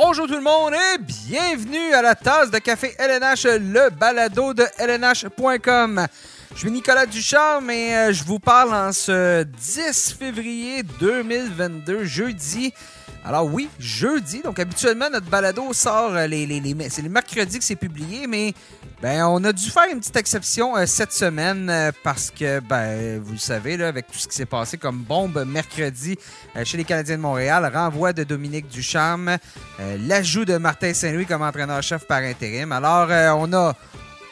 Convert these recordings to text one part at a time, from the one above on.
Bonjour tout le monde et bienvenue à la tasse de café LNH, le balado de LNH.com. Je suis Nicolas Ducharme et euh, je vous parle en ce 10 février 2022, jeudi. Alors oui, jeudi. Donc habituellement, notre balado sort euh, les, les, les c'est que c'est publié, mais ben on a dû faire une petite exception euh, cette semaine euh, parce que ben vous le savez là, avec tout ce qui s'est passé comme bombe mercredi chez les Canadiens de Montréal, renvoi de Dominique Ducharme, l'ajout de Martin Saint-Louis comme entraîneur-chef par intérim. Alors on a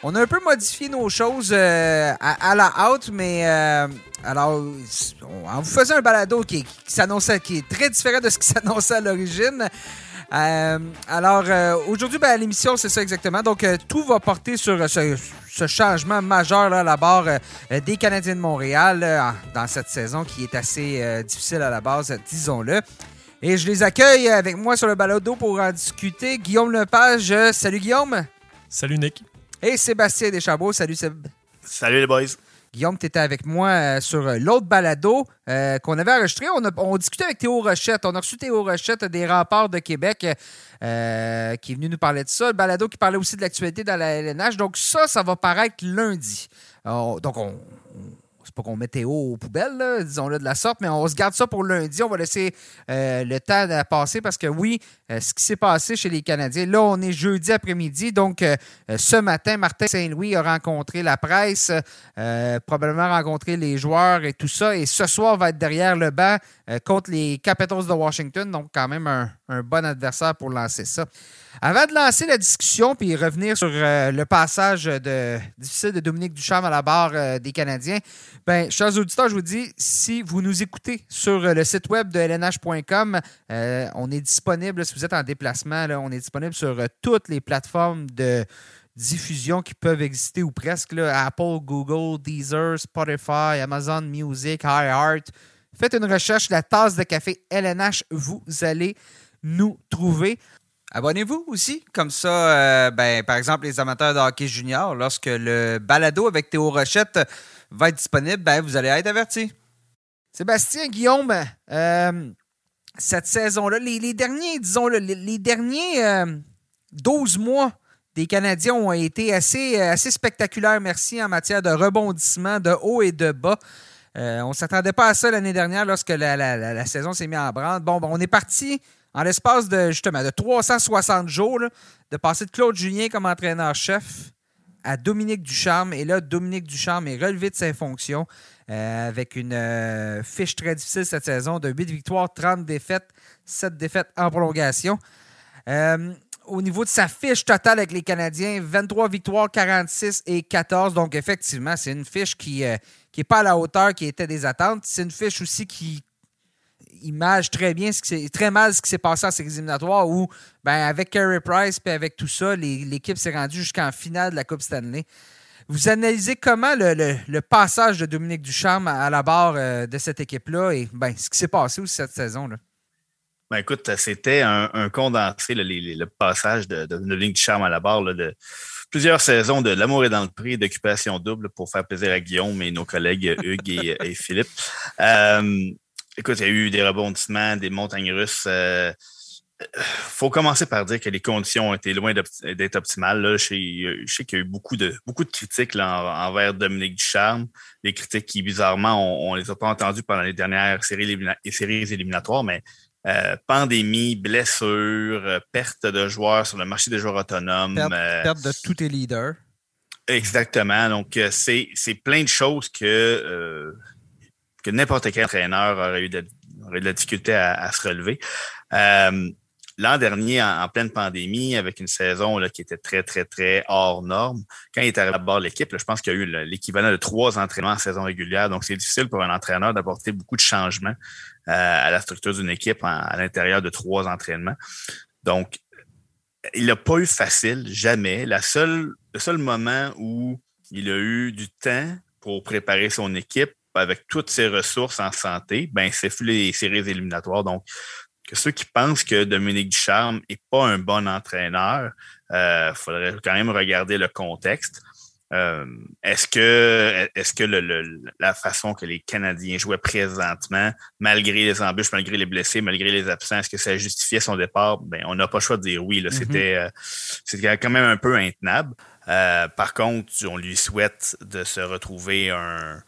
on a un peu modifié nos choses à, la out, mais euh, alors on- en vous faisant un balado qui, qui s'annonçait, qui est très différent de ce qui s'annonçait à l'origine. Euh, alors euh, aujourd'hui, ben, l'émission, c'est ça exactement. Donc euh, tout va porter sur ce, ce changement majeur là, à la barre euh, des Canadiens de Montréal euh, dans cette saison qui est assez euh, difficile à la base, disons-le. Et je les accueille avec moi sur le balado pour en discuter. Guillaume Lepage, salut Guillaume. Salut Nick. Et Sébastien Deschambault. Salut Seb. Salut les boys. Guillaume, tu étais avec moi euh, sur euh, l'autre balado euh, qu'on avait enregistré. On, a, on discutait avec Théo Rochette. On a reçu Théo Rochette des remparts de Québec qui est venu nous parler de ça. Le balado qui parlait aussi de l'actualité dans la LNH. Donc ça, ça va paraître lundi. Donc on... pas qu'on met Théo aux poubelles, disons-le de la sorte, mais on se garde ça pour lundi. On va laisser euh, le temps passer parce que oui, euh, ce qui s'est passé chez les Canadiens, là, on est jeudi après-midi. Donc, euh, ce matin, Martin Saint-Louis a rencontré la presse, probablement rencontré les joueurs et tout ça. Et ce soir, va être derrière le banc contre les Capitals de Washington. Donc, quand même un, un bon adversaire pour lancer ça. Avant de lancer la discussion puis revenir sur euh, le passage de, difficile de Dominique Ducharme à la barre euh, des Canadiens, ben, chers auditeurs, je vous dis, si vous nous écoutez sur euh, le site web de lnh.com, on est disponible, si vous êtes en déplacement, on est disponible sur toutes les plateformes de diffusion qui peuvent exister ou presque. Apple, Google, Deezer, Spotify, Amazon Music, iHeart. Faites une recherche, la tasse de café LNH, vous allez nous trouver. Abonnez-vous aussi, comme ça, euh, ben, par exemple, les amateurs de hockey junior, lorsque le balado avec Théo Rochette va être disponible, ben, vous allez être avertis. Sébastien, Guillaume, euh, cette saison-là, les, derniers, disons, les, derniers euh, 12 mois des Canadiens ont été assez, euh, assez spectaculaires, merci, en matière de rebondissement de haut et de bas. Euh, on ne s'attendait pas à ça l'année dernière lorsque la- la saison s'est mise en branle. Bon, ben, on est parti en l'espace de justement de 360 jours de passer de Claude Julien comme entraîneur-chef à Dominique Ducharme. Et là, Dominique Ducharme est relevé de ses fonctions euh, avec une euh, fiche très difficile cette saison de 8 victoires, 30 défaites, 7 défaites en prolongation. Euh, au niveau de sa fiche totale avec les Canadiens, 23 victoires, 46 et 14. Donc, effectivement, c'est une fiche qui n'est pas à la hauteur qui était des attentes. C'est une fiche aussi qui image très bien, ce qui très mal ce qui s'est passé en séries éliminatoires où, ben, avec Carey Price et avec tout ça, l'équipe s'est rendue jusqu'en finale de la Coupe Stanley. Vous analysez comment le, passage de Dominique Ducharme à la barre euh, de cette équipe-là et ben, ce qui s'est passé aussi cette saison-là? Ben écoute, c'était un, condensé, le passage de, Dominique Ducharme à la barre de plusieurs saisons de L'amour est dans le prix, d'occupation double pour faire plaisir à Guillaume et nos collègues Hugues et, et Philippe. Euh, écoute, il y a eu des rebondissements, des montagnes russes. euh, faut commencer par dire que les conditions ont été loin d'être optimales. Là. Je, sais, qu'il y a eu beaucoup de, beaucoup de critiques là, envers Dominique Ducharme. Des critiques qui, bizarrement, on ne les a pas entendues pendant les dernières séries, élimina- séries éliminatoires, mais euh, pandémie, blessure, euh, perte de joueurs sur le marché des joueurs autonomes. Perte, euh, perte de tous tes leaders. Exactement. Donc, euh, c'est c'est plein de choses que, euh, n'importe quel entraîneur aurait eu de, de la difficulté à, se relever. Euh, L'an dernier, en, pleine pandémie, avec une saison là, qui était très, très, très hors norme, quand il est arrivé à bord de l'équipe, je pense qu'il y a eu le- l'équivalent de trois entraînements en saison régulière. Donc, c'est difficile pour un entraîneur d'apporter beaucoup de changements euh, à la structure d'une équipe à l'intérieur de trois entraînements. Donc, il n'a pas eu facile, jamais. La seule, le seul moment où il a eu du temps pour préparer son équipe avec toutes ses ressources en santé, ben, c'est les séries éliminatoires. Donc, que ceux qui pensent que Dominique Ducharme n'est pas un bon entraîneur, il faudrait quand même regarder le contexte. Euh, est-ce que, est-ce que le, la façon que les Canadiens jouaient présentement, malgré les embûches, malgré les blessés, malgré les absents, est-ce que ça justifiait son départ? Ben, on n'a pas le choix de dire oui. Mm-hmm. C'était, quand même un peu intenable. par contre, on lui souhaite de se retrouver un,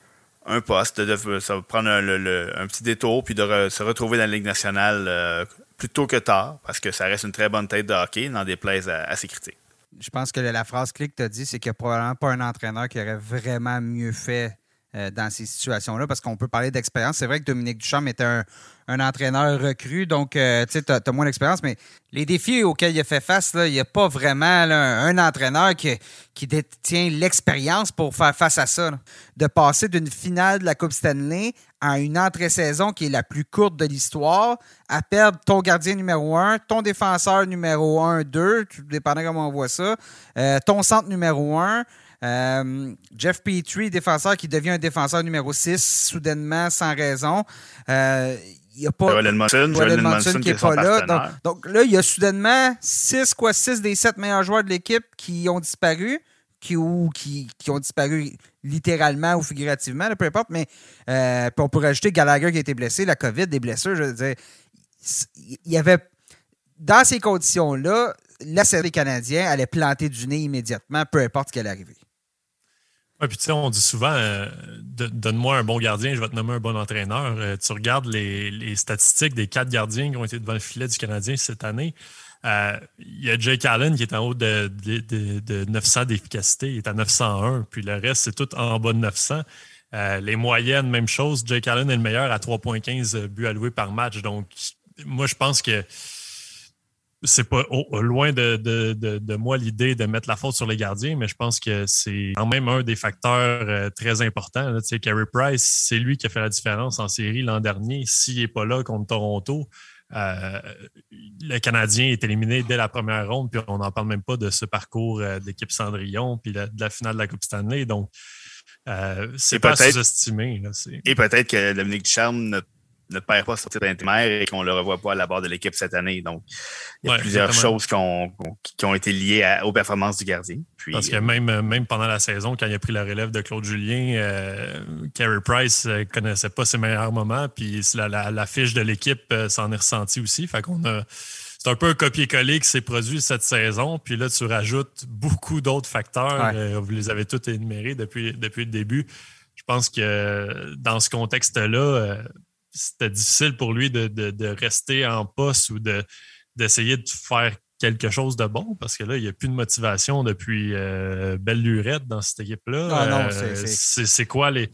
un poste, ça va prendre un, petit détour, puis de se retrouver dans la Ligue nationale plus tôt que tard, parce que ça reste une très bonne tête de hockey, n'en déplaise à, à ses critiques. Je pense que la phrase clé que tu as dit, c'est qu'il n'y a probablement pas un entraîneur qui aurait vraiment mieux fait euh, dans ces situations-là, parce qu'on peut parler d'expérience. C'est vrai que Dominique Duchamp était un, entraîneur recru, donc euh, tu as, moins d'expérience, mais les défis auxquels il a fait face, il n'y a pas vraiment un entraîneur qui, détient l'expérience pour faire face à ça. De passer d'une finale de la Coupe Stanley à une entrée-saison qui est la plus courte de l'histoire, à perdre ton gardien numéro un, ton défenseur numéro un, deux, dépendant comment on voit ça, euh, ton centre numéro un, euh, Jeff Petrie, défenseur qui devient un défenseur numéro 6 soudainement sans raison. Euh, il n'y a pas Monson, qui n'est pas là. Donc, là, il y a soudainement 6 quoi 6 des 7 meilleurs joueurs de l'équipe qui ont disparu. Qui, ou qui, qui, ont disparu littéralement ou figurativement, peu importe, mais euh, on pourrait ajouter Gallagher qui a été blessé, la COVID, des blessures, je veux dire. Il y avait, dans ces conditions-là, la série canadienne allait planter du nez immédiatement, peu importe ce qui allait arriver. Oui, puis tu sais, on dit souvent euh, donne-moi un bon gardien, je vais te nommer un bon entraîneur. Euh, tu regardes les, statistiques des quatre gardiens qui ont été devant le filet du Canadien cette année. Euh, il y a Jake Allen qui est en haut de, 900 d'efficacité, il est à 901, puis le reste, c'est tout en bas de 900. les moyennes, même chose. Jake Allen est le meilleur à 3,15 buts alloués par match. Donc, moi, je pense que c'est pas loin de, moi l'idée de mettre la faute sur les gardiens, mais je pense que c'est quand même un des facteurs euh, très importants. Tu sais, Carey Price, c'est lui qui a fait la différence en série l'an dernier. S'il n'est pas là contre Toronto, euh, le Canadien est éliminé dès la première ronde, puis on n'en parle même pas de ce parcours euh, d'équipe Cendrillon, puis de la finale de la Coupe Stanley. Donc, c'est pas sous-estimé. Et peut-être que Dominique Ducharme ne perd pas sortir d'intérimaire et qu'on ne le revoit pas à la barre de l'équipe cette année. Donc, il y a plusieurs choses qui ont, été liées aux performances du gardien. Parce que même, euh, même pendant la saison, quand il a pris la relève de Claude Julien, euh, Carey Price ne euh, connaissait pas ses meilleurs moments, puis la, fiche de l'équipe s'en est ressentie aussi. Fait qu'on a. C'est un peu un copier-coller qui s'est produit cette saison. Puis là, tu rajoutes beaucoup d'autres facteurs. vous les avez tous énumérés depuis, depuis le début. Je pense que dans ce contexte-là, c'était difficile pour lui de, rester en poste ou d'essayer de, faire quelque chose de bon parce que là, il n'y a plus de motivation depuis euh, belle lurette dans cette équipe-là. Ah euh, c'est quoi les,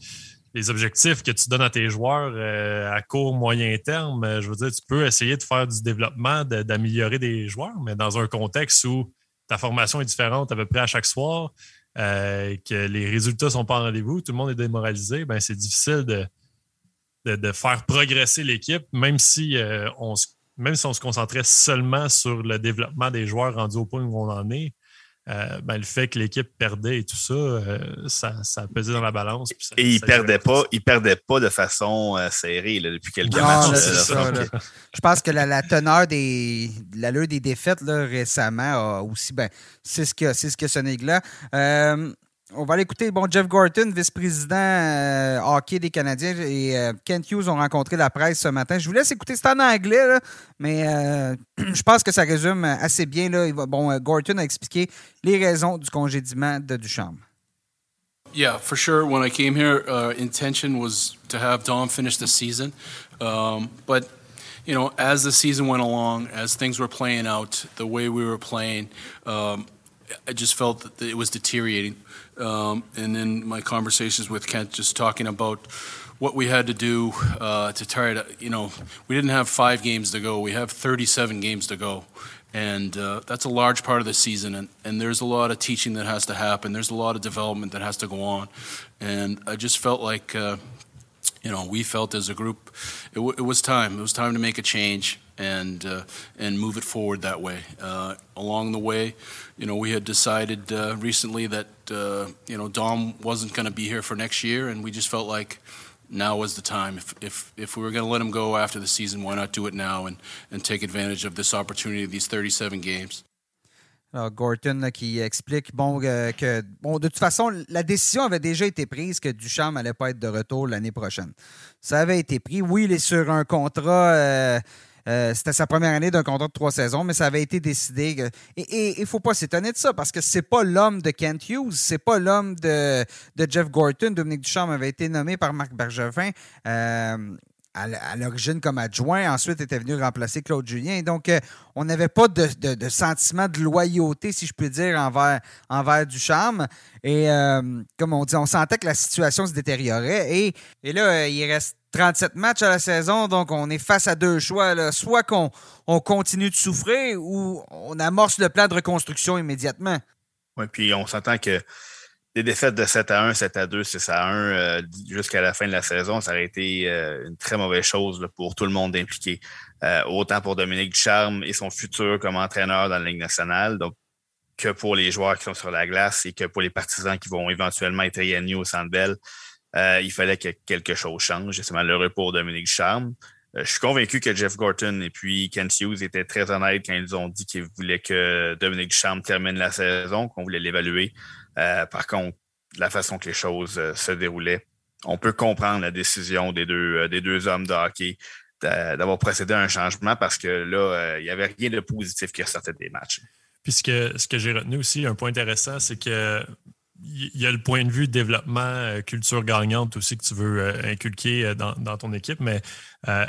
objectifs que tu donnes à tes joueurs euh, à court, moyen terme? Je veux dire, tu peux essayer de faire du développement, d'améliorer des joueurs, mais dans un contexte où ta formation est différente à peu près à chaque soir, que les résultats ne sont pas en rendez-vous, tout le monde est démoralisé, ben c'est difficile de, de, faire progresser l'équipe, même si euh, on même si on se concentrait seulement sur le développement des joueurs rendus au point où on en est, euh, ben, le fait que l'équipe perdait et tout ça, euh, ça, ça, pesait dans la balance. et il ne perdait pas, il perdait pas de façon serrée depuis quelques matchs. Je pense que la, teneur des l'allure des défaites récemment a aussi ben, c'est ce que c'est ce que ce là on va aller écouter bon, Jeff Gorton, vice-président euh, hockey des Canadiens, et euh, Kent Hughes ont rencontré la presse ce matin. Je vous laisse écouter, c'est en anglais, mais euh, je pense que ça résume assez bien. Là. Bon, Gorton a expliqué les raisons du congédiement de Duchamp. Yeah, for sure. When I came here, uh, intention was to have Dom finish the season. Um, but, you know, as the season went along, as things were playing out, the way we were playing, um, I just felt that it was deteriorating. Um, and then my conversations with Kent, just talking about what we had to do uh, to try to, you know, we didn't have five games to go. We have 37 games to go. And uh, that's a large part of the season. And, and there's a lot of teaching that has to happen. There's a lot of development that has to go on. And I just felt like, uh, you know, we felt as a group, it, w- it was time. It was time to make a change and uh, and move it forward that way. Uh, along the way, you know, we had decided uh, recently that uh, you know Dom wasn't going to be here for next year, and we just felt like now was the time. If if if we were going to let him go after the season, why not do it now and and take advantage of this opportunity, these 37 games? Alors, Gorton qui explique bon, que bon, de toute façon, la décision avait déjà été prise que Duchamp n'allait pas être de retour l'année prochaine. Ça avait été pris. Oui, il est sur un contrat. Euh, c'était sa première année d'un contrat de trois saisons, mais ça avait été décidé. et il faut pas s'étonner de ça parce que c'est pas l'homme de Kent Hughes, c'est pas l'homme de, de, Jeff Gorton. Dominique Duchamp avait été nommé par Marc Bergevin. Euh, à l'origine comme adjoint. Ensuite, était venu remplacer Claude Julien. Donc, euh, on n'avait pas de, sentiment de loyauté, si je peux dire, envers, envers Ducharme. Et comme on dit, on sentait que la situation se détériorait. Et, et là, il reste 37 matchs à la saison, donc on est face à deux choix. Soit qu'on on continue de souffrir ou on amorce le plan de reconstruction immédiatement. Oui, puis on s'entend que des défaites de 7 à 1, 7 à 2, 6 à 1 euh, jusqu'à la fin de la saison, ça aurait été euh, une très mauvaise chose pour tout le monde impliqué. Euh, autant pour Dominique Ducharme et son futur comme entraîneur dans la Ligue nationale, donc que pour les joueurs qui sont sur la glace et que pour les partisans qui vont éventuellement être réunis au Centre Bell. Euh, il fallait que quelque chose change. C'est malheureux pour Dominique Charme. Euh, je suis convaincu que Jeff Gorton et puis Ken Hughes étaient très honnêtes quand ils ont dit qu'ils voulaient que Dominique Charme termine la saison, qu'on voulait l'évaluer. Euh, par contre, la façon que les choses se déroulaient, on peut comprendre la décision des deux, des deux hommes de hockey d'avoir procédé à un changement parce que là, il n'y avait rien de positif qui ressortait des matchs. Puis ce que, j'ai retenu aussi, un point intéressant, c'est que il y a le point de vue développement, euh, culture gagnante aussi que tu veux euh, inculquer euh, dans, ton équipe, mais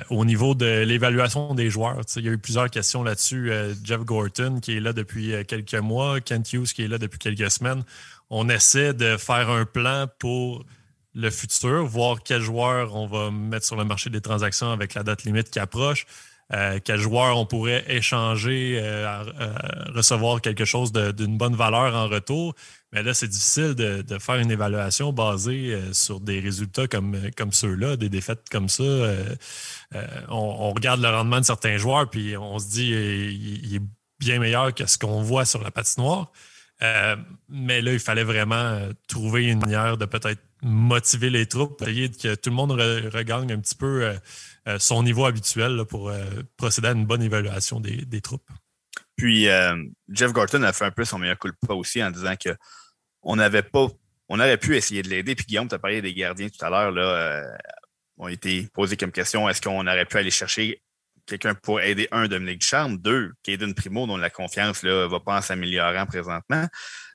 au niveau de l'évaluation des joueurs, il y a eu plusieurs questions là-dessus. Jeff Gorton qui est là depuis quelques mois, Kent Hughes qui est là depuis quelques semaines. On essaie de faire un plan pour le futur, voir quels joueurs on va mettre sur le marché des transactions avec la date limite qui approche. quels joueurs on pourrait échanger, recevoir quelque chose d'une bonne valeur en retour. Mais là, c'est difficile de, faire une évaluation basée euh, sur des résultats comme, euh, ceux-là, des défaites comme ça. Euh, on, regarde le rendement de certains joueurs, puis on se dit il, est bien meilleur que ce qu'on voit sur la patinoire. Mais là, il fallait vraiment trouver une manière de peut-être motiver les troupes, essayer que tout le monde regagne un petit peu son niveau habituel pour procéder à une bonne évaluation des, troupes. Puis Jeff Gorton a fait un peu son meilleur coup de pas aussi en disant que on n'avait pas, on aurait pu essayer de l'aider. Puis Guillaume, tu as parlé des gardiens tout à l'heure, là, euh, ont été posés comme question, est-ce qu'on aurait pu aller chercher quelqu'un pour aider un Dominique Ducharme, deux, Caden Primo, dont la confiance ne va pas en s'améliorant présentement.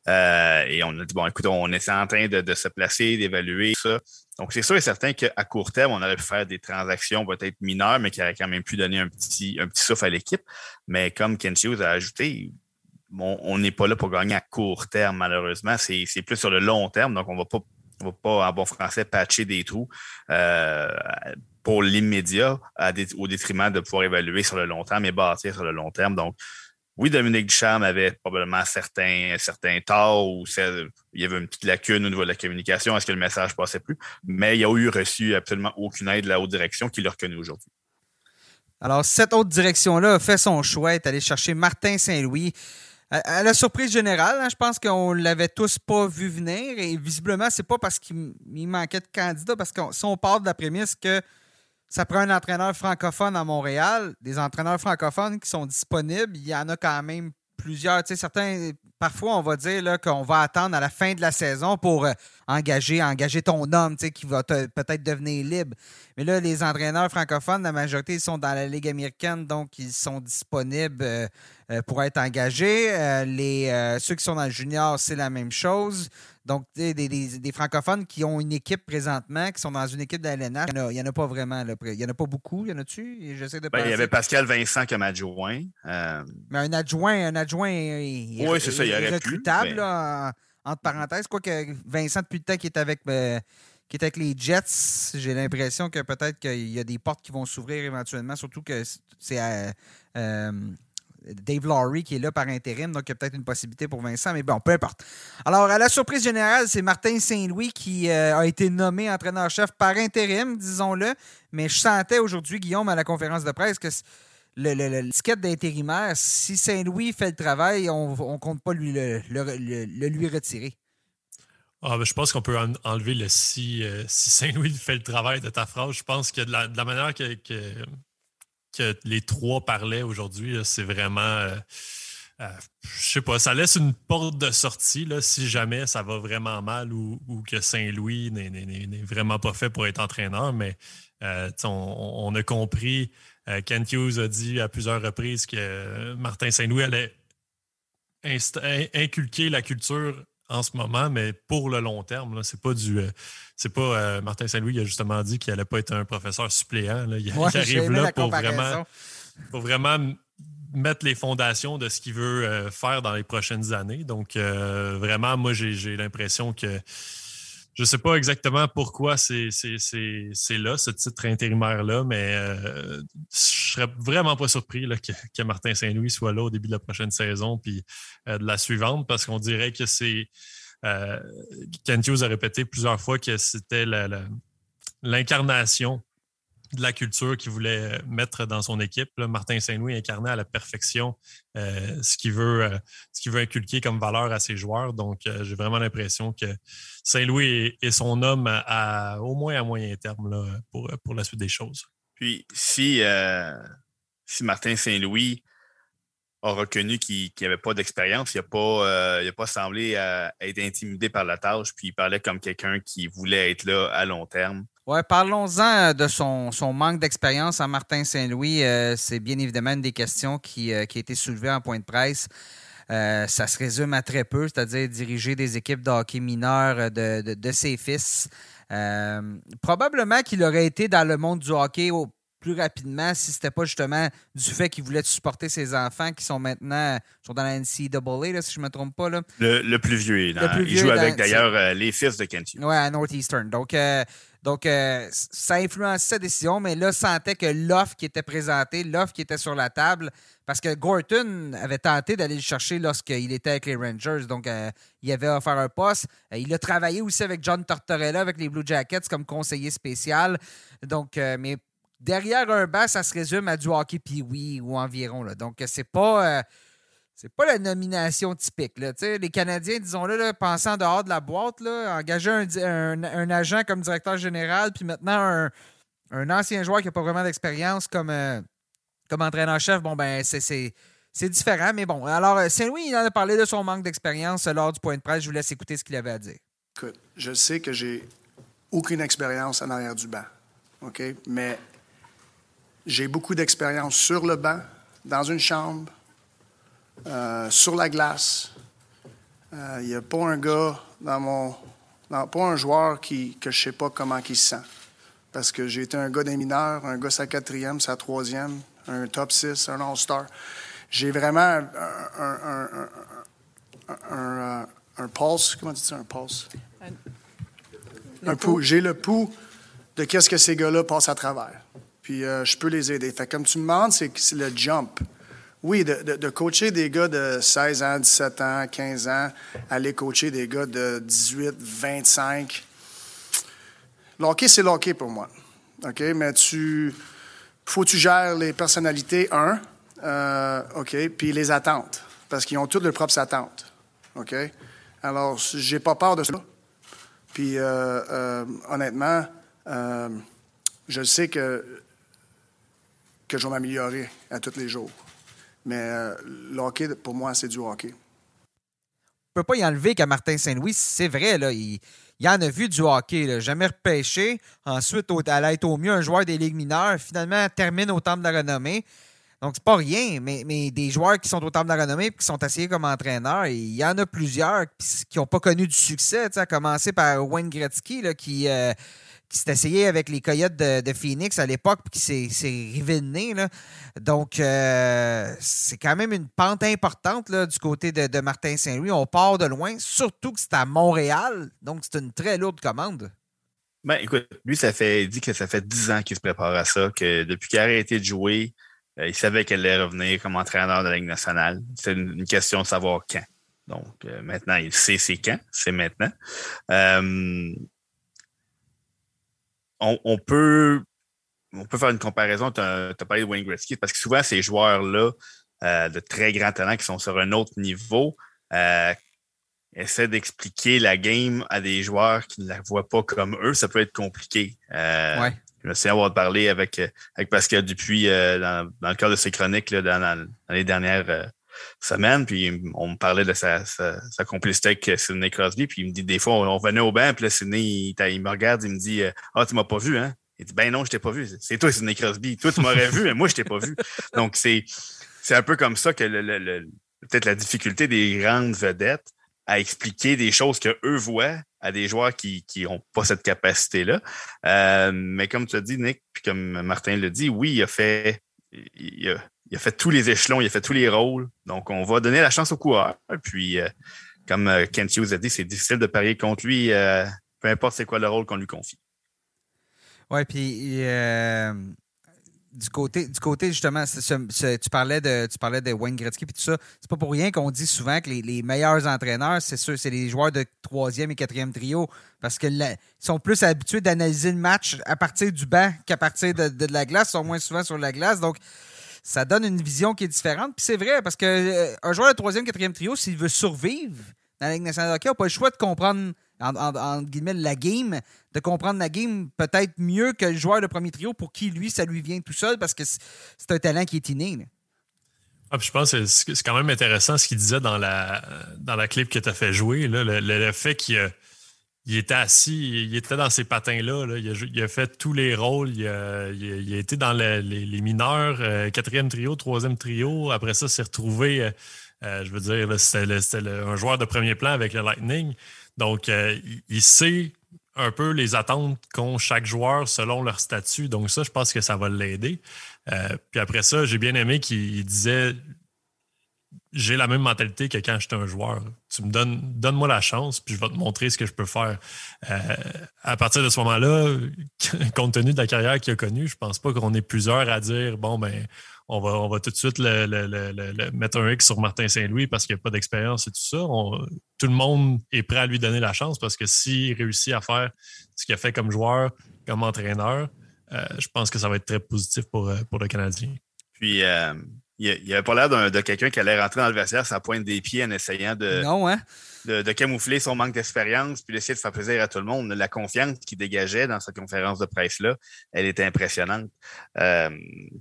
Euh, et on a dit, bon, écoute, on est en train de, se placer, d'évaluer ça. Donc, c'est sûr et certain qu'à court terme, on aurait pu faire des transactions peut-être mineures, mais qui auraient quand même pu donner un petit, un petit souffle à l'équipe. Mais comme Ken Hughes a ajouté, on n'est pas là pour gagner à court terme, malheureusement. C'est plus sur le long terme. Donc, on ne va pas, en bon français, patcher des trous euh, pour l'immédiat au détriment de pouvoir évaluer sur le long terme et bâtir sur le long terme. Donc, oui, Dominique Ducharme avait probablement certains, certains torts ou il y avait une petite lacune au niveau de la communication. Est-ce que le message passait plus? Mais il a eu reçu absolument aucune aide de la haute direction qui l'a reconnu aujourd'hui. Alors, cette haute direction-là a fait son choix, est allé chercher Martin Saint-Louis. À, la surprise générale, hein, je pense qu'on l'avait tous pas vu venir et visiblement, c'est pas parce qu'il manquait de candidats, parce que si on part de la prémisse que ça prend un entraîneur francophone à Montréal, des entraîneurs francophones qui sont disponibles, il y en a quand même plusieurs. Tu sais, certains, parfois, on va dire qu'on va attendre à la fin de la saison pour euh, engager, engager ton homme, tu sais, qui va peut-être devenir libre. Mais là, les entraîneurs francophones, la majorité, ils sont dans la Ligue américaine, donc ils sont disponibles euh, euh, pour être engagés. les, ceux qui sont dans le junior, c'est la même chose. Donc, des, des, francophones qui ont une équipe présentement, qui sont dans une équipe de LNH, il n'y en, a pas vraiment. Il n'y en a pas beaucoup. Il y en a-tu? de ben, il y avait Pascal Vincent comme adjoint. Euh, mais un adjoint, un adjoint oui, c'est ça, il aurait recrutable, entre parenthèses. Quoique Vincent, depuis le temps qu'il est avec. Euh, qui est avec les Jets, j'ai l'impression que peut-être qu'il y a des portes qui vont s'ouvrir éventuellement, surtout que c'est euh, Dave Laurie qui est là par intérim, donc il y a peut-être une possibilité pour Vincent, mais bon, peu importe. Alors, à la surprise générale, c'est Martin Saint-Louis qui euh, a été nommé entraîneur-chef par intérim, disons-le, mais je sentais aujourd'hui, Guillaume, à la conférence de presse, que le, le, d'intérimaire, si Saint-Louis fait le travail, on ne compte pas le, lui retirer. Ah, ben, je pense qu'on peut enlever le si, euh, si Saint-Louis fait le travail de ta phrase. Je pense que de la, manière que les trois parlaient aujourd'hui, c'est vraiment. Euh, euh, je sais pas, ça laisse une porte de sortie là, si jamais ça va vraiment mal ou, que Saint-Louis n'est vraiment pas fait pour être entraîneur. Mais euh, on, a compris, euh, Kent Hughes a dit à plusieurs reprises que Martin Saint-Louis allait inculquer la culture en ce moment, mais pour le long terme. C'est pas du. c'est pas Martin Saint-Louis qui a justement dit qu'il n'allait pas être un professeur suppléant. Il, arrive là pour vraiment, pour vraiment mettre les fondations de ce qu'il veut euh, faire dans les prochaines années. Donc, euh, vraiment, moi, j'ai l'impression que je sais pas exactement pourquoi c'est là, ce titre intérimaire-là, mais euh, je serais vraiment pas surpris que, Martin Saint-Louis soit là au début de la prochaine saison puis de la suivante, parce qu'on dirait que c'est. Kent Hughes a répété plusieurs fois que c'était l'incarnation de la culture qu'il voulait euh, mettre dans son équipe. Martin Saint-Louis incarnait à la perfection euh, ce qu'il veut, euh, inculquer comme valeur à ses joueurs. Donc, j'ai vraiment l'impression que Saint-Louis est, son homme à, au moins à moyen terme pour, la suite des choses. Puis, si, Martin Saint-Louis a reconnu qu'il n'y avait pas d'expérience, il n'a pas, pas semblé être intimidé par la tâche, puis il parlait comme quelqu'un qui voulait être là à long terme. Ouais, parlons-en euh, de son, manque d'expérience à Martin Saint-Louis. Euh, c'est bien évidemment une des questions qui, euh, qui, a été soulevée en point de presse. ça se résume à très peu, c'est-à-dire diriger des équipes de hockey mineurs de, de, ses fils. probablement qu'il aurait été dans le monde du hockey plus rapidement si c'était pas justement du fait qu'il voulait supporter ses enfants qui sont maintenant sont dans la NCAA, là, si je ne me trompe pas. Là. Le, plus vieux. il joue avec d'ailleurs les fils de Kenty. Oui, à Northeastern. Donc, donc, euh, ça a influencé sa décision, mais là, sentait que l'offre qui était présentée, l'offre qui était sur la table, parce que Gorton avait tenté d'aller le chercher lorsqu'il était avec les Rangers. Donc, euh, il avait offert un poste. Euh, il a travaillé aussi avec John Tortorella, avec les Blue Jackets, comme conseiller spécial. Donc, mais derrière un banc, ça se résume à du hockey puis oui ou environ. Là. Donc, c'est pas c'est pas la nomination typique. Là. Les Canadiens, disons-le, pensant dehors de la boîte, là, engager un, agent comme directeur général, puis maintenant un, ancien joueur qui n'a pas vraiment d'expérience comme, euh, comme entraîneur-chef, bon, ben, c'est. différent, mais bon. Alors, euh, Saint-Louis, il en a parlé de son manque d'expérience lors du point de presse. Je vous laisse écouter ce qu'il avait à dire. Écoute, je sais que j'ai aucune expérience en arrière du banc. OK? Mais j'ai beaucoup d'expérience sur le banc, dans une chambre, euh, sur la glace. Il euh, n'y a pas un gars dans mon. pas un joueur qui, que je ne sais pas comment il se sent. Parce que j'ai été un gars des mineurs, un gars sa quatrième, sa troisième, un top 6, un All-Star. J'ai vraiment un, un, un, un, pulse. Comment tu dis un pulse? Un pouls. J'ai le pouls de qu'est-ce que ces gars-là passent à travers. Puis euh, je peux les aider. Fait comme tu me demandes, c'est le jump. Oui, de, coacher des gars de 16 ans, 17 ans, 15 ans, aller coacher des gars de 18, 25. L'hockey, c'est l'hockey pour moi. OK? Mais tu. Faut que tu gères les personnalités, un. Euh, OK? Puis les attentes. Parce qu'ils ont toutes leurs propres attentes. OK? Alors, j'ai pas peur de ça. Puis, euh, euh, honnêtement, je sais que, que je vais m'améliorer à tous les jours. Mais euh, le hockey, pour moi, c'est du hockey. On ne peut pas y enlever qu'à Martin Saint-Louis, c'est vrai, là, il, il, en a vu du hockey. Jamais repêché. Ensuite, au, à être au mieux un joueur des ligues mineures. Finalement, termine au Temple de la Renommée. Donc, c'est pas rien, mais, mais, des joueurs qui sont au Temple de la Renommée et qui sont assis comme entraîneurs, il y en a plusieurs qui n'ont pas connu du succès. À commencer par Wayne Gretzky, là, qui. Euh, qui s'est essayé avec les Coyotes de, Phoenix à l'époque, puis qui s'est rivé. Donc, euh, c'est quand même une pente importante là, du côté de, Martin Saint-Louis. On part de loin, surtout que c'est à Montréal. Donc, c'est une très lourde commande. Ben, écoute, lui, ça fait, il dit que ça fait 10 ans qu'il se prépare à ça, que depuis qu'il a arrêté de jouer, euh, il savait qu'elle allait revenir comme entraîneur de la Ligue nationale. C'est une, question de savoir quand. Donc, euh, maintenant, il sait c'est quand, c'est maintenant on, peut, on peut faire une comparaison. Tu as, parlé de Wayne Gretzky, parce que souvent, ces joueurs-là, euh, de très grands talents qui sont sur un autre niveau, euh, essaient d'expliquer la game à des joueurs qui ne la voient pas comme eux. Ça peut être compliqué. Euh, je me souviens avoir parlé avec, avec Pascal Dupuis dans, le cadre de ses chroniques dans, les dernières semaine, puis on me parlait de sa, complicité avec Sidney Crosby, puis il me dit des fois, on, venait au banc, puis là, Sidney, il, me regarde, il me dit Ah, tu m'as pas vu, hein? Il dit Ben non, je t'ai pas vu. C'est toi, Sidney Crosby. Toi, tu m'aurais vu, mais moi, je t'ai pas vu. Donc, c'est un peu comme ça que le, peut-être la difficulté des grandes vedettes à expliquer des choses qu'eux voient à des joueurs qui n'ont pas cette capacité-là. Euh, mais comme tu as dit, Nick, puis comme Martin le dit, oui, il a fait fait tous les échelons, il a fait tous les rôles. Donc, on va donner la chance au coureur. Puis, euh, comme euh, Kent Hughes a dit, c'est difficile de parier contre lui, peu importe c'est quoi le rôle qu'on lui confie. Oui, puis du côté, du côté justement, tu, parlais de, tu parlais de Wayne Gretzky et tout ça. C'est pas pour rien qu'on dit souvent que les, meilleurs entraîneurs, c'est sûr, c'est les joueurs de troisième et quatrième trio parce qu'ils sont plus habitués d'analyser le match à partir du banc qu'à partir de, la glace, ils sont moins souvent sur la glace. Donc, ça donne une vision qui est différente. Puis c'est vrai, parce qu'un euh, joueur de troisième, quatrième trio, s'il veut survivre dans la Ligue nationale de hockey, n'a pas le choix de comprendre en, guillemets, la game, de comprendre la game peut-être mieux que le joueur de premier trio pour qui, lui, ça lui vient tout seul parce que c'est un talent qui est inné. Ah, je pense que c'est quand même intéressant ce qu'il disait dans la, dans la clip que tu as fait jouer. le, fait qu'il était assis, il était dans ces patins-là. Il, a, fait tous les rôles. Il a, été dans les, mineurs, euh, quatrième trio, troisième trio. Après ça, s'est retrouvé, euh, euh, je veux dire, c'était un joueur de premier plan avec le Lightning. Donc, euh, il sait un peu les attentes qu'ont chaque joueur selon leur statut. Donc, ça, je pense que ça va l'aider. Puis après ça, j'ai bien aimé qu'il disait j'ai la même mentalité que quand j'étais un joueur. Tu me donnes, donne-moi la chance, puis je vais te montrer ce que je peux faire. Euh, à partir de ce moment-là, compte tenu de la carrière qu'il a connue, je pense pas qu'on est plusieurs à dire bon ben on va, on va tout de suite le, mettre un X sur Martin Saint-Louis parce qu'il n'y a pas d'expérience et tout ça. tout le monde est prêt à lui donner la chance parce que s'il réussit à faire ce qu'il a fait comme joueur, comme entraîneur, euh, je pense que ça va être très positif pour, euh, pour le Canadien. Puis, euh, il n'avait pas l'air de quelqu'un qui allait rentrer dans le vestiaire sa pointe des pieds en essayant de, hein? de, camoufler son manque d'expérience puis d'essayer de faire plaisir à tout le monde. La confiance qu'il dégageait dans sa conférence de presse-là, elle était impressionnante.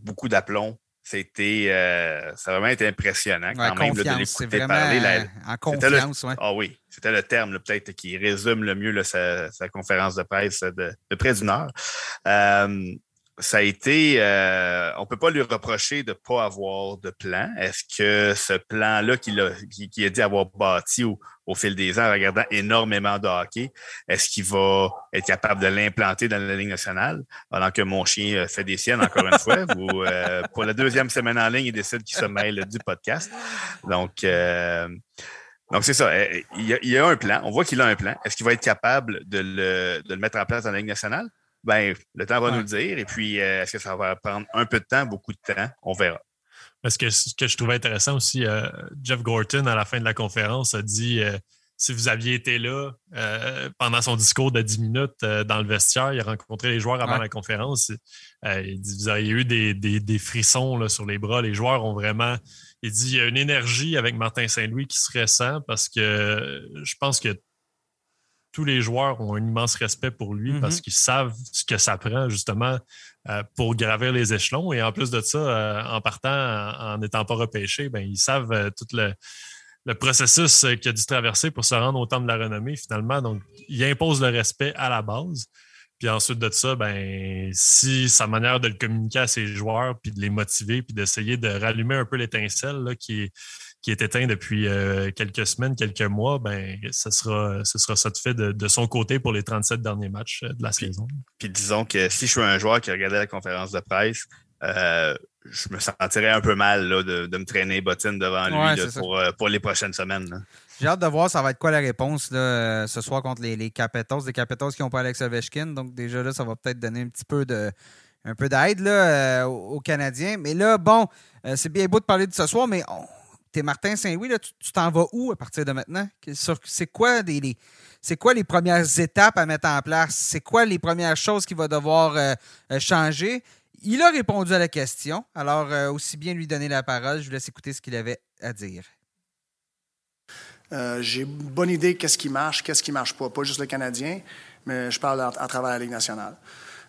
beaucoup d'aplomb, c'était euh, ça a vraiment été impressionnant quand même de l'écouter parler. en confiance, Ah oui, c'était le terme peut-être qui résume le mieux sa, conférence de presse de, près d'une heure. Euh, ça a été, euh, on peut pas lui reprocher de pas avoir de plan. Est-ce que ce plan-là qu'il a, a dit avoir bâti au, fil des ans en regardant énormément de hockey, est-ce qu'il va être capable de l'implanter dans la Ligue nationale pendant que mon chien euh, fait des siennes encore une fois ou euh, pour la deuxième semaine en ligne, il décide qu'il se mêle du podcast. Donc, donc, c'est ça. Il y, a, il y, a, un plan. On voit qu'il a un plan. Est-ce qu'il va être capable de le, de le mettre en place dans la Ligue nationale? Ben, le temps va nous le dire. Et puis, euh, est-ce que ça va prendre un peu de temps, beaucoup de temps? On verra. Parce que ce que je trouvais intéressant aussi, euh, Jeff Gorton, à la fin de la conférence, a dit euh, si vous aviez été là pendant son discours de 10 minutes dans le vestiaire, il a rencontré les joueurs avant la conférence. il dit vous auriez eu des, frissons là, sur les bras. Les joueurs ont vraiment. Il dit il y a une énergie avec Martin Saint-Louis qui se ressent parce que je pense que tous les joueurs ont un immense respect pour lui parce mhm. qu'ils savent ce que ça prend justement euh, pour gravir les échelons. Et en plus de ça, euh, en partant, en n'étant pas repêché, ben, ils savent euh, tout le, processus qu'il a dû traverser pour se rendre au temps de la renommée finalement. Donc, il impose le respect à la base. Puis ensuite de ça, ben, si sa manière de le communiquer à ses joueurs, puis de les motiver, puis d'essayer de rallumer un peu l'étincelle qui est qui est éteint depuis euh, quelques semaines, quelques mois, ben, ce sera, ce sera ça de fait de, son côté pour les 37 derniers matchs euh, de la saison. Puis disons que si je suis un joueur qui regardait la conférence de presse, euh, je me sentirais un peu mal là, de, me traîner bottine devant lui pour, pour, les prochaines semaines. J'ai hâte de voir ça va être quoi la réponse là, ce soir contre les, les Capitals, des Capitals qui n'ont pas Alex Ovechkin. Donc déjà là, ça va peut-être donner un petit peu de un peu d'aide aux, Canadiens. Mais là, bon, c'est bien beau de parler de ce soir, mais t'es Martin Saint-Louis, tu t'en vas où à partir de maintenant? C'est quoi, les, quoi les premières étapes à mettre en place? C'est quoi les premières choses qu'il va devoir euh, euh, changer? Il a répondu à la question, alors euh, aussi bien lui donner la parole. Je vous laisse écouter ce qu'il avait à dire. J'ai une bonne idée qu'est-ce qui marche, qu'est-ce qui marche pas. Pas juste le Canadien, mais je parle à, travers la Ligue nationale.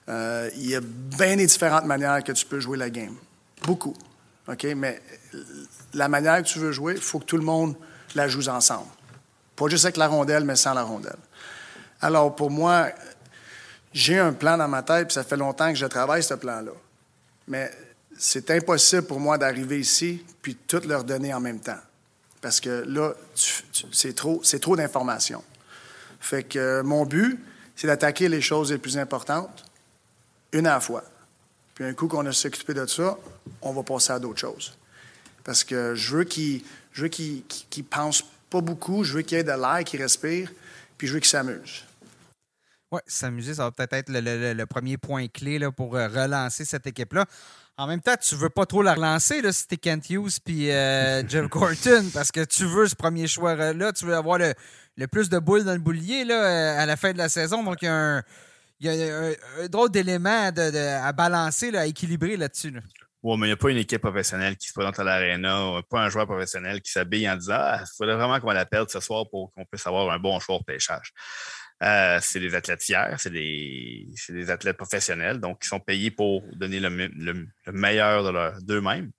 il y a bien des différentes manières que tu peux jouer la game. Beaucoup. OK? Mais la manière que tu veux jouer, il faut que tout le monde la joue ensemble. Pas juste avec la rondelle, mais sans la rondelle. Alors, pour moi, j'ai un plan dans ma tête, puis ça fait longtemps que je travaille ce plan-là. Mais c'est impossible pour moi d'arriver ici puis tout leur donner en même temps. Parce que là, c'est trop, d'informations. Fait que euh, mon but, c'est d'attaquer les choses les plus importantes une à la fois. Puis un coup qu'on a s'occupé de ça, on va passer à d'autres choses. Parce que je veux qu'ils veux qu'ils pensent pas beaucoup, je veux qu'ils aient de l'air, qu'ils respirent, puis je veux qu'ils s'amusent. Oui, s'amuser, ça va peut-être être le, premier point clé là, pour euh, relancer cette équipe-là. En même temps, tu veux pas trop la relancer là, si t'es Kent Hughes puis euh, Jeff Gorton, parce que tu veux ce premier choix-là, tu veux avoir le, plus de boules dans le boulier là, euh, à la fin de la saison. Donc, il y a un, il y a un, drôle d'élément à balancer, à équilibrer là-dessus. Oui, mais il n'y a pas une équipe professionnelle qui se présente à l'aréna, pas un joueur professionnel qui s'habille en disant Ah, il faudrait vraiment qu'on la perde ce soir pour qu'on puisse avoir un bon choix de pêchage. Euh, c'est des athlètes tiers, c'est des, des, athlètes professionnels, donc ils sont payés pour donner le, meilleur d'eux-mêmes.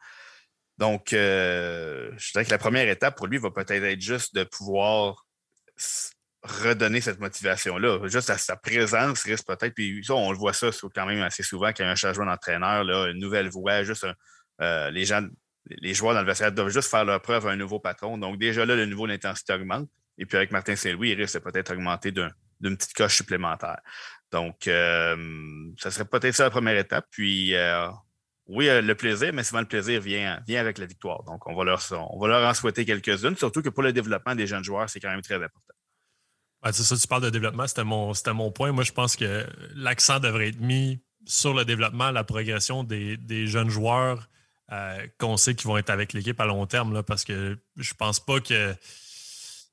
Donc, euh, je dirais que la première étape pour lui va peut-être être juste de pouvoir redonner cette motivation-là. Juste à sa présence risque peut-être, puis ça, on le voit ça quand même assez souvent qu'il y a un changement d'entraîneur, une nouvelle voix, juste euh, les gens, les joueurs dans le vestiaire doivent juste faire leur preuve à un nouveau patron. Donc déjà là, le niveau d'intensité augmente. Et puis avec Martin Saint-Louis, il risque peut-être augmenter d'une petite coche supplémentaire. Donc, euh, ça serait peut-être ça la première étape. Puis, euh, oui, le plaisir, mais souvent le plaisir vient, vient avec la victoire. Donc, on va, leur, on va leur en souhaiter quelques-unes, surtout que pour le développement des jeunes joueurs, c'est quand même très important c'est ça, tu parles de développement, c'était mon, mon point. Moi, je pense que l'accent devrait être mis sur le développement, la progression des, jeunes joueurs euh, qu'on sait qui vont être avec l'équipe à long terme, là, parce que je pense pas que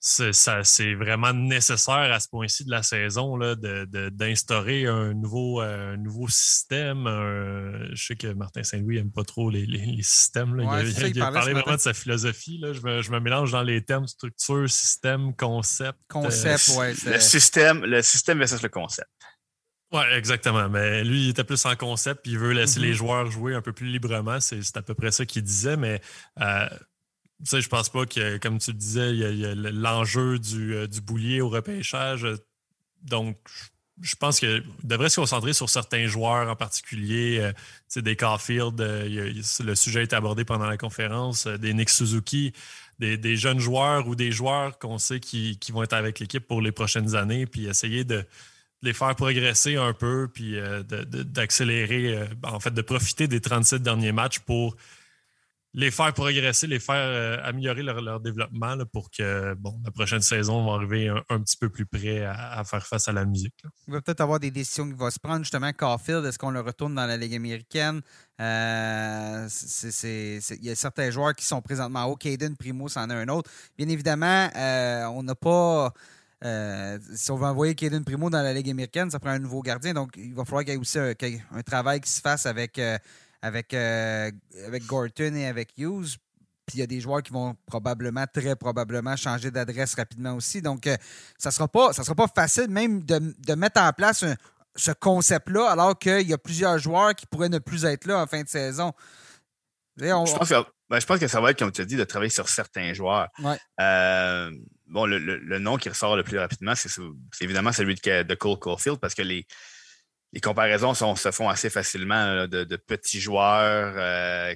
c'est vraiment nécessaire à ce point-ci de la saison d'instaurer un, nouveau, euh, nouveau système. je sais que Martin Saint-Louis n'aime pas trop les, systèmes. il, a, parlé vraiment de sa philosophie. Je, me, mélange dans les termes structure, système, concept. Concept, euh, Le système, le système versus le concept. Oui, exactement. Mais lui, il était plus en concept, puis il veut laisser mm-hmm. les joueurs jouer un peu plus librement. C'est à peu près ça qu'il disait. Mais euh, tu sais, je pense pas que, comme tu le disais, il y a, l'enjeu du, euh, du, boulier au repêchage. Donc, je pense qu'il devrait se concentrer sur certains joueurs en particulier. Euh, des Caulfield, euh, le sujet a été abordé pendant la conférence, des Nick Suzuki, des, jeunes joueurs ou des joueurs qu'on sait qui, vont être avec l'équipe pour les prochaines années, puis essayer de les faire progresser un peu, puis d'accélérer, en fait, de profiter des 37 derniers matchs pour les faire progresser, les faire euh, améliorer leur, développement pour que bon, la prochaine saison va arriver un, petit peu plus près à, faire face à la musique. Il va peut-être avoir des décisions qui vont se prendre. Justement, Caulfield, est-ce qu'on le retourne dans la Ligue américaine? Euh, il y a certains joueurs qui sont présentement au Caden Primo, c'en est un autre. Bien évidemment, euh, on n'a pas. si on veut envoyer Caden Primo dans la Ligue américaine, ça prend un nouveau gardien. Donc, il va falloir qu'il y ait aussi un travail qui se fasse avec avec, euh, avec Gorton et avec Hughes. Puis il y a des joueurs qui vont probablement, très probablement, changer d'adresse rapidement aussi. Donc, euh, ça ne sera, pas, ça sera pas facile même de, mettre en place ce concept-là, alors qu'il y a plusieurs joueurs qui pourraient ne plus être là en fin de saison. je, pense que, ben, je, pense que, ça va être, comme tu as dit, de travailler sur certains joueurs. Euh, bon, le, nom qui ressort le plus rapidement, c'est évidemment celui de, de Cole Caulfield parce que les, les comparaisons se font assez facilement de, petits joueurs euh,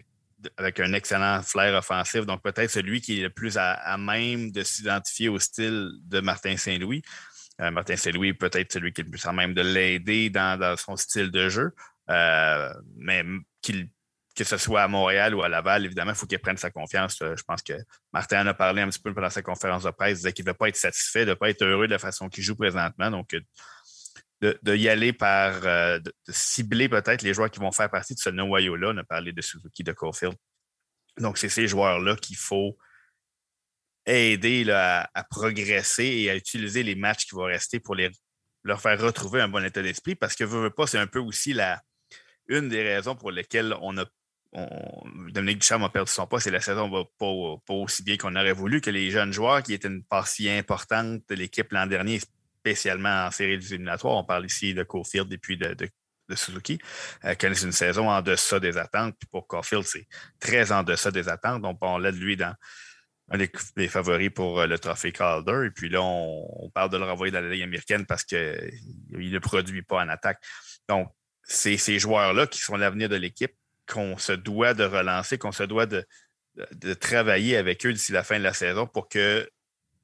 avec un excellent flair offensif. Donc, peut-être celui qui est le plus à, même de s'identifier au style de Martin Saint-Louis. Euh, Martin Saint-Louis est peut-être celui qui est le plus à même de l'aider dans, son style de jeu. Euh, mais que ce soit à Montréal ou à Laval, évidemment, il faut qu'il prenne sa confiance. Je pense que Martin en a parlé un petit peu pendant sa conférence de presse. Il disait qu'il ne veut pas être satisfait, de ne pas être heureux de la façon qu'il joue présentement. Donc, de, y aller par, euh, de, cibler peut-être les joueurs qui vont faire partie de ce noyau-là. On a parlé de Suzuki, de Caulfield. Donc, c'est ces joueurs-là qu'il faut aider à, progresser et à utiliser les matchs qui vont rester pour les, leur faire retrouver un bon état d'esprit. Parce que, veux, pas, c'est un peu aussi la, une des raisons pour lesquelles on a Dominique Duchamp a perdu son poste et la saison va pas, pas aussi bien qu'on aurait voulu que les jeunes joueurs qui étaient une part si importante de l'équipe l'an dernier spécialement en série éliminatoires. On parle ici de Cofield et puis de, de Suzuki, connaissent une saison en deçà des attentes. Puis pour Caulfield, c'est très en deçà des attentes. Donc, on l'aide lui dans un des, favoris pour le trophée Calder. Et puis là, on, parle de le renvoyer dans la Ligue américaine parce qu'il ne produit pas en attaque. Donc, c'est ces joueurs-là qui sont l'avenir de l'équipe qu'on se doit de relancer, qu'on se doit de, de travailler avec eux d'ici la fin de la saison pour que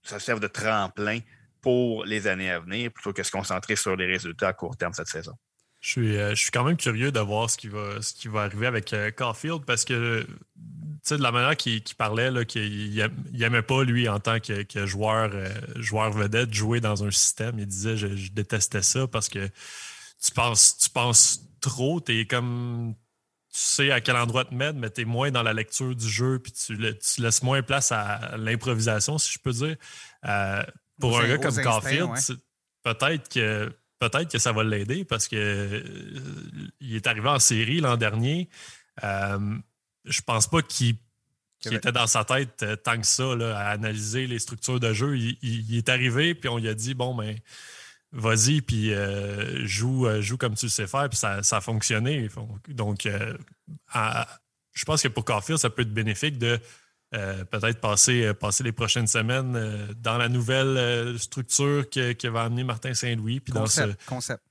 ça serve de tremplin pour les années à venir plutôt que se concentrer sur les résultats à court terme cette saison. Je suis, euh, je suis quand même curieux de voir ce qui va, ce qui va arriver avec euh, Caulfield parce que de la manière qu'il parlait, qu'il n'aimait pas, lui, en tant que, joueur, euh, joueur vedette, jouer dans un système. Il disait je, détestais ça parce que tu penses, tu penses trop, tu comme tu sais à quel endroit te mettre, mais tu es moins dans la lecture du jeu, puis tu, laisses moins place à l'improvisation, si je peux dire. Pour un gars comme Caulfield, peut-être que peut-être que ça va l'aider parce que euh, il est arrivé en série l'an dernier. Euh, je pense pas qu'il était dans sa tête euh, tant que ça à analyser les structures de jeu. Il, est arrivé, puis on lui a dit bon, ben, vas-y, puis joue, joue comme tu le sais faire, puis ça, a fonctionné. Donc, je pense que pour Caulfield, ça peut être bénéfique de peut-être passer, passer les prochaines semaines dans la nouvelle structure que, va amener Martin Saint-Louis. Concept, concept.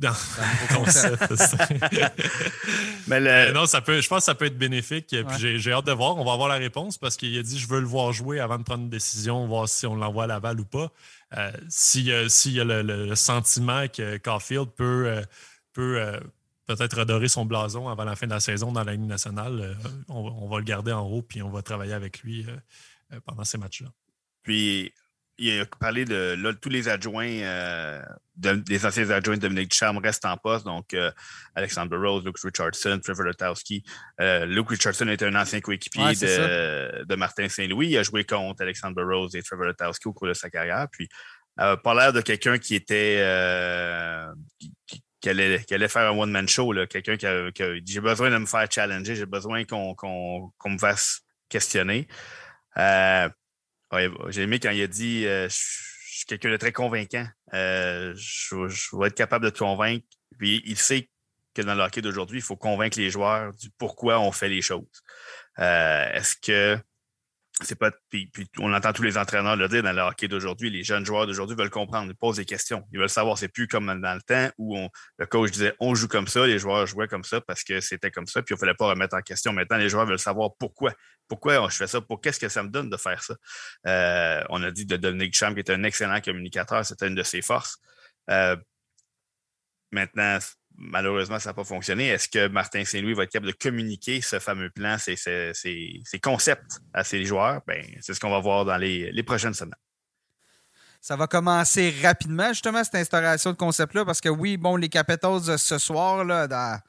Dans, concept. Mais non, ça peut, je pense que ça peut être bénéfique. Puis j'ai hâte de voir. On va avoir la réponse parce qu'il a dit je veux le voir jouer avant de prendre une décision, voir si on l'envoie à Laval ou pas. Euh, s'il y a, le, sentiment que Caulfield peut, euh, peut euh, peut-être redorer son blason avant la fin de la saison dans la Ligue nationale, on, va le garder en haut puis on va travailler avec lui pendant ces matchs-là. Puis, il a parlé de tous les adjoints, des anciens adjoints de Dominique Ducharme restent en poste. Donc, Alexander Rose, Luke Richardson, Trevor Lotowski. Luke Richardson était un ancien coéquipier de, Martin Saint-Louis. Il a joué contre Alexander Rose et Trevor Lotowski au cours de sa carrière. Puis, pas l'air de quelqu'un qui était. Qui, allait, faire un one-man show, quelqu'un qui a, dit J'ai besoin de me faire challenger, j'ai besoin qu'on me fasse questionner. j'ai aimé quand il a dit je suis quelqu'un de très convaincant. Euh, je, vais être capable de te convaincre. Puis il sait que dans le hockey d'aujourd'hui, il faut convaincre les joueurs du pourquoi on fait les choses. Euh, est-ce que c'est pas. Puis, on entend tous les entraîneurs le dire dans le hockey d'aujourd'hui, les jeunes joueurs d'aujourd'hui veulent comprendre, ils posent des questions. Ils veulent savoir, c'est plus comme dans le temps où le coach disait on joue comme ça, les joueurs jouaient comme ça parce que c'était comme ça, puis il ne fallait pas remettre en question. Maintenant, les joueurs veulent savoir pourquoi. Pourquoi je fais ça? Pour qu'est-ce que ça me donne de faire ça? Euh, on a dit de Dominique Champ, qui est un excellent communicateur, c'était une de ses forces. Euh, maintenant, malheureusement, ça n'a pas fonctionné. Est-ce que Martin Saint-Louis va être capable de communiquer ce fameux plan, ces, concepts à ses joueurs? Ben, c'est ce qu'on va voir dans les, prochaines semaines. Ça va commencer rapidement, justement, cette instauration de concept-là, parce que oui, bon, les Capitals ce soir, là, dans,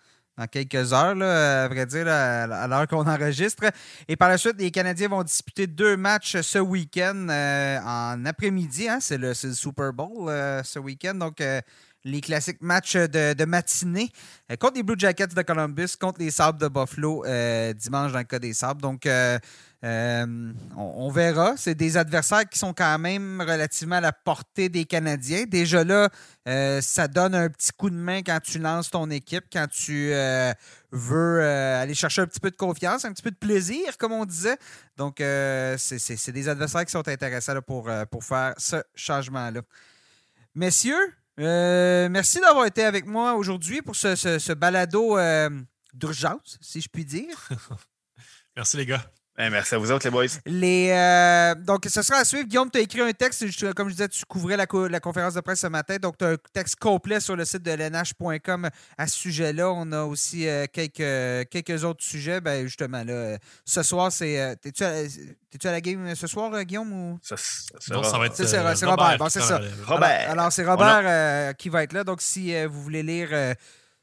quelques heures, à vrai dire, à l'heure qu'on enregistre. Et par la suite, les Canadiens vont disputer deux matchs ce week-end euh, en après-midi. Hein. C'est le, Super Bowl euh, ce week-end. Donc, euh, les classiques matchs de, matinée euh, contre les Blue Jackets de Columbus, contre les Sabres de Buffalo euh, dimanche dans le cas des Sabres. Donc, euh, on, verra. C'est des adversaires qui sont quand même relativement à la portée des Canadiens. Déjà là, ça donne un petit coup de main quand tu lances ton équipe, quand tu veux aller chercher un petit peu de confiance, un petit peu de plaisir, comme on disait. Donc, c'est des adversaires qui sont intéressants pour, pour faire ce changement-là. Messieurs, euh, merci d'avoir été avec moi aujourd'hui pour ce, balado euh, d'urgence, si je puis dire. merci les gars. Ben, merci à vous autres, les boys. Les, euh, donc, ce sera à suivre. Guillaume, tu as écrit un texte. comme je disais, tu couvrais la, la conférence de presse ce matin. Donc, tu as un texte complet sur le site de lnh.com à ce sujet-là. On a aussi quelques, quelques autres sujets. Ben, justement, là, ce soir, c'est. T'es-tu à, la game ce soir, Guillaume? Ou... Ça, ça va être. C'est Robert. Bon, c'est ça. Robert. Alors, c'est Robert qui va être là. Donc, si vous voulez lire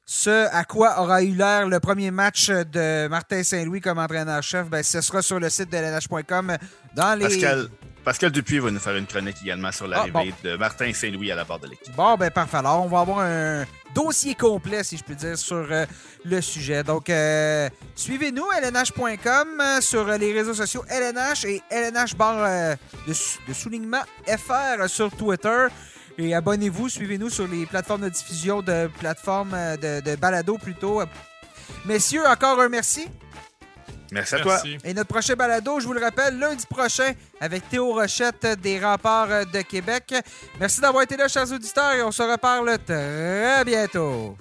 ce à quoi aura eu l'air le premier match de Martin Saint-Louis comme entraîneur-chef, ben, ce sera sur le site de LNH.com dans les... Pascal, Pascal Dupuis va nous faire une chronique également sur l'arrivée ah, de Martin Saint-Louis à la barre de l'équipe. Bon, ben parfait. Alors, on va avoir un dossier complet, si je peux dire, sur euh, le sujet. Donc, euh, suivez-nous, lnh.com, euh, sur les réseaux sociaux LNH et LNH barre de, de soulignement FR sur Twitter. Et abonnez-vous, suivez-nous sur les plateformes de diffusion de plateformes euh, de, de balado plutôt. Messieurs, encore un merci. Merci à toi. Merci. Et notre prochain balado, je vous le rappelle, lundi prochain avec Théo Rochette des Remparts de Québec. Merci d'avoir été là, chers auditeurs, et on se reparle très bientôt.